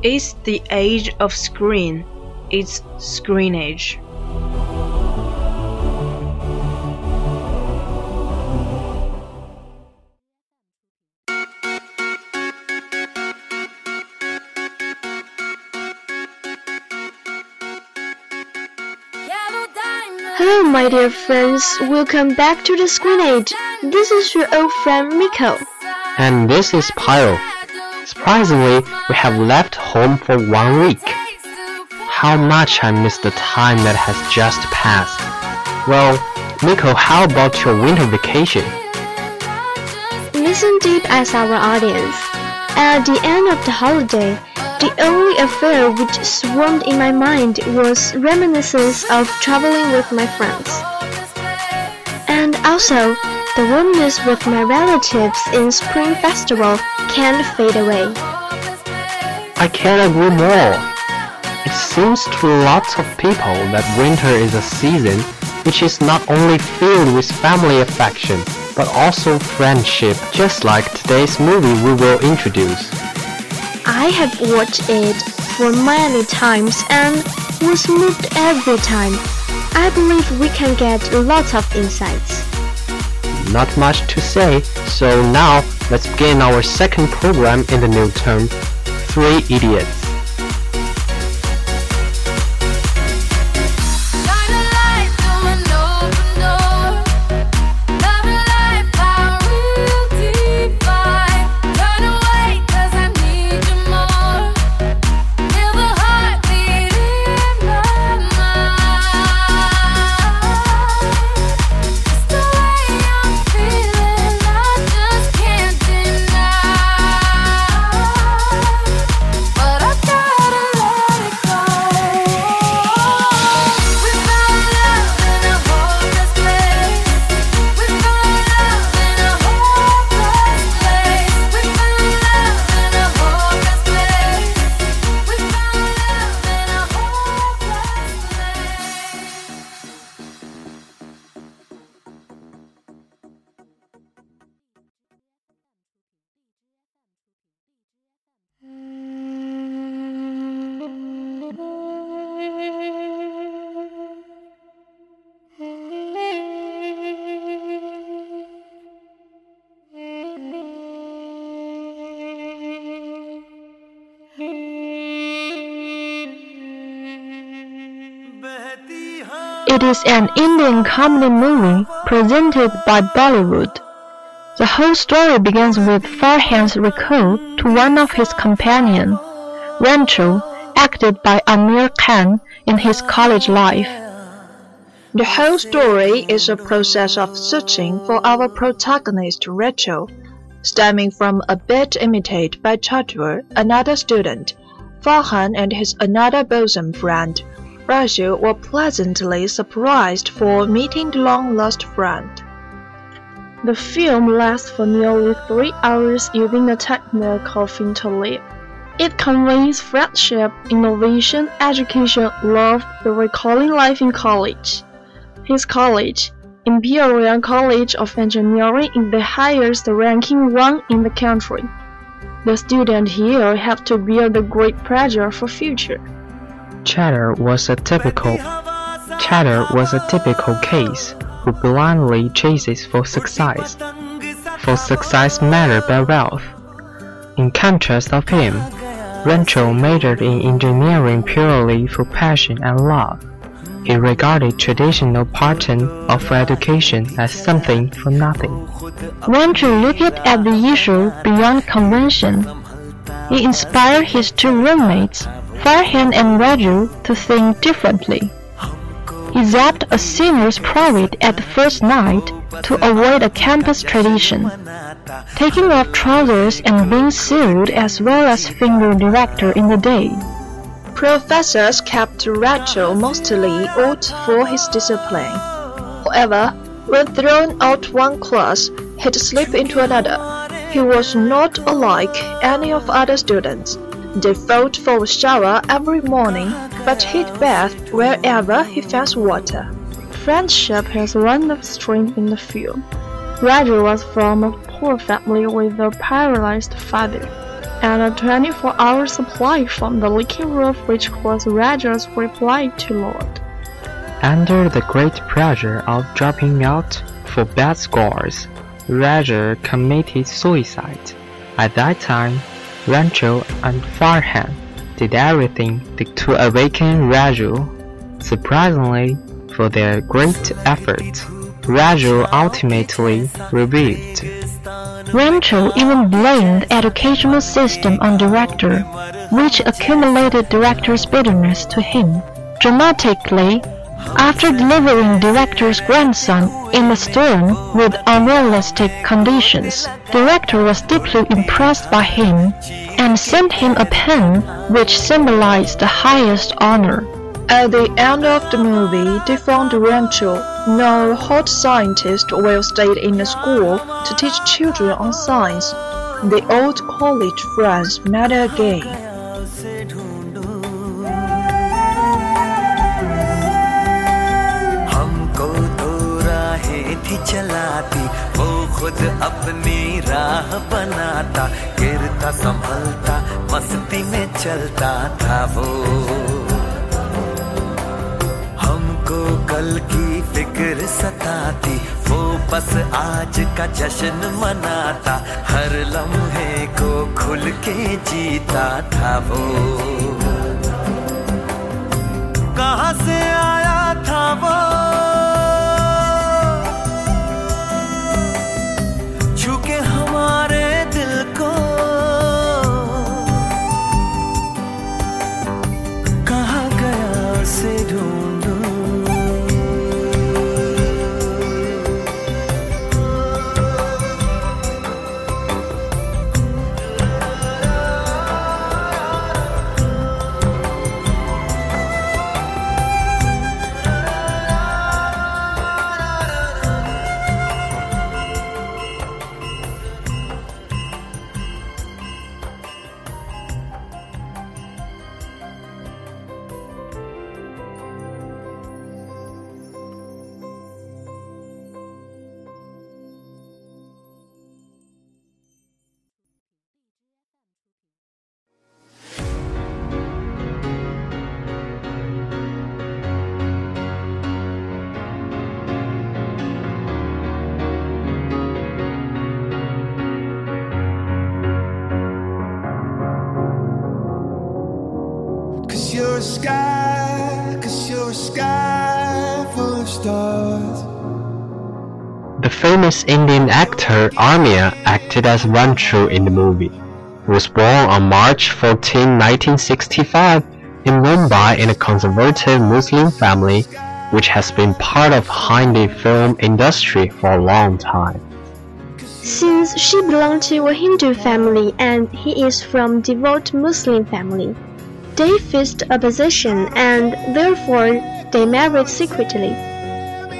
It's the age of screen. It's screen age. Hello, my dear friends. Welcome back to the Screen Age. This is your old friend Miko. And this is Pyro. Surprisingly, we have left home for one week. How much I miss the time that has just passed. Well, Miko, how about your winter vacation? Listen deep as our audience. At the end of the holiday, the only affair which swarmed in my mind was reminiscence of traveling with my friends. And also, the warmness with my relatives in Spring Festival can't fade away. I can't agree more. It seems to lots of people that winter is a season which is not only filled with family affection, but also friendship, just like today's movie we will introduce. I have watched it for many times and was moved every time. I believe we can get lots of insights. Not much to say, so now let's begin our second program in the new term, Three Idiots. It is an Indian comedy movie presented by Bollywood. The whole story begins with Farhan's recall to one of his companions, Rancho, acted by Aamir Khan in his college life. The whole story is a process of searching for our protagonist Rancho, stemming from a bit imitated by Chatur, another student. Farhan and his another bosom friend, Raju, were pleasantly surprised for meeting the long-lost friend. The film lasts for nearly three hours using a technique of interleave. It conveys friendship, innovation, education, love, the recalling life in college. His college, Imperial College of Engineering, is the highest ranking one in the country. The student here have to bear the great pressure for future. Chatur was a typical Chatur was a typical case who blindly chases for success. For success measured by wealth. In contrast of him, Rancho majored in engineering purely for passion and love. He regarded traditional pattern of education as something for nothing. Rancho looked at the issue beyond convention. He inspired his two roommates, Farhan and Raju, to think differently. He zapped a senior's private at the first night to avoid a campus tradition, taking off trousers and being sued as well as finger director in the day. Professors kept Rancho mostly out for his discipline. However, when thrown out one class, he'd slip into another. He was not unlike any of other students. They fought for a shower every morning, but he'd bathe wherever he found water. Friendship has one of strength in the film. Raju was from a poor family with a paralyzed father, and a 24-hour supply from the leaking roof which was Raju's reply to Lord. Under the great pressure of dropping out for bad scores, Raja committed suicide. At that time, Rancho and Farhan did everything to awaken Raju. Surprisingly, for their great effort, Raju ultimately revived. Rancho even blamed educational system on director, which accumulated director's bitterness to him. Dramatically, after delivering director's grandson in the storm with unrealistic conditions, director was deeply impressed by him and sent him a pen which symbolized the highest honor. At the end of the movie, they found Rancho, now hot scientist, will stay in the school to teach children on science. The old college friends met again. थी चलाती, वो खुद अपनी राह बनाता, गिरता, संभलता, मस्ती में चलता था वो। हमको कल की फ़िक्र सताती, वो बस आज का जश्न मनाता, हर लम्हे को खुल के जीता था वो। कहाँ से आया था वो? You're a sky, cause you're a sky full of stars. The famous Indian actor Aamir acted as Rancho in the movie. He was born on March 14, 1965 in Mumbai in a conservative Muslim family. which has been part of Hindi film industry for a long time. Since she belonged to a Hindu family and he is from devout Muslim family, they faced opposition and therefore they married secretly.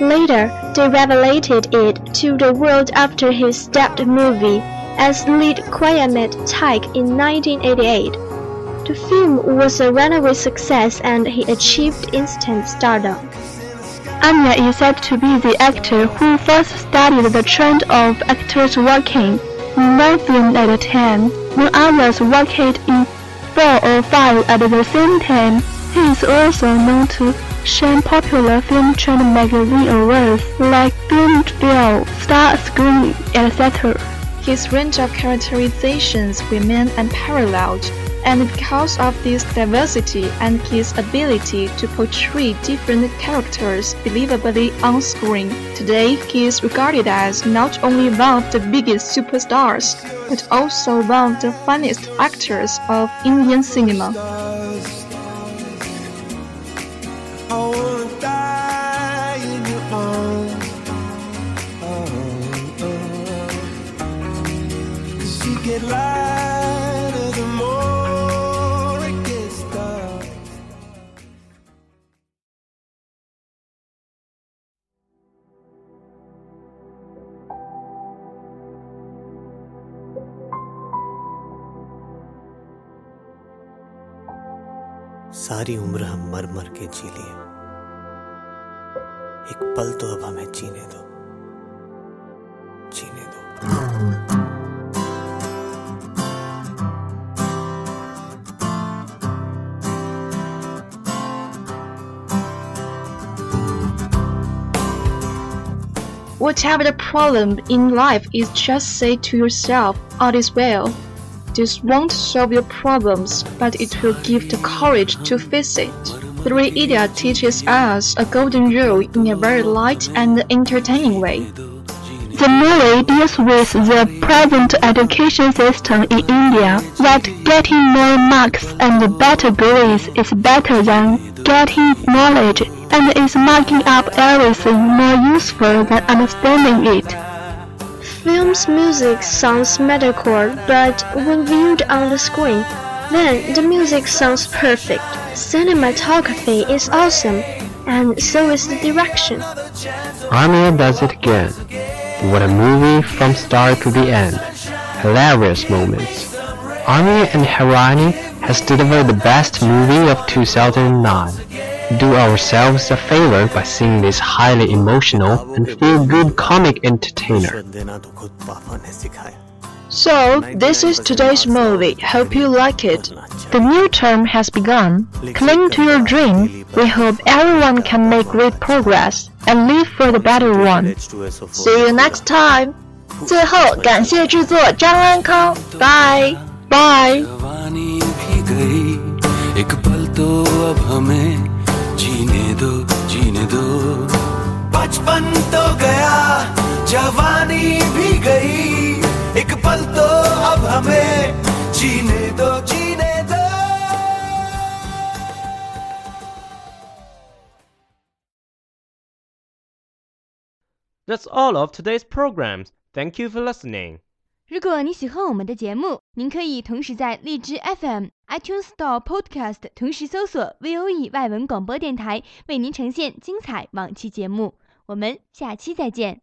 Later, they revelated it to the world after his debuted movie as lead Qiamat Taik in 1988. The film was a runaway success and he achieved instant stardom. Anya is said to be the actor who first studied the trend of actors working in film at a time, when others worked in four or five at the same time. He is also known to shine popular film trend magazine awards like Filmfare, Star Screen, etc. His range of characterizations remain unparalleled, and because of this diversity and his ability to portray different characters believably on screen, today he is regarded as not only one of the biggest superstars, but also one of the finest actors of Indian cinema. सारी उम्र हम मर मर के जी लिए एक पल तो अब हमें जीने दो जीने दो Whatever the problem in life is just say to yourself, all is well. This won't solve your problems, but it will give the courage to face it. Three Idiot teaches us a golden rule in a very light and entertaining way. The movie deals with the present education system in India that getting more marks and better grades is better than getting knowledge and is marking up everything more useful than understanding it. Film's music sounds mediocre, but when viewed on the screen, then the music sounds perfect. Cinematography is awesome, and so is the direction. Aamir does it again. What a movie from start to the end. Hilarious moments. Aamir and Hirani has delivered the best movie of 2009 do ourselves a favor by seeing this highly emotional and feel good comic entertainer. So, this is today's movie. Hope you like it. The new term has begun. Cling to your dream. We hope everyone can make great progress and live for the better one. See you next time. 最后，感谢制作张安康。Bye bye. दो बचपन तो गया जवानी भी गई एक पल तो अब हमें जीने दो जीने दो That's all of today's programs. Thank you for listening. 如果你喜欢我们的节目， 您可以同时在荔枝 FM、iTunes Store Podcast 同时搜索 VOE 外文广播电台，为您呈现精彩往期节目。我们下期再见。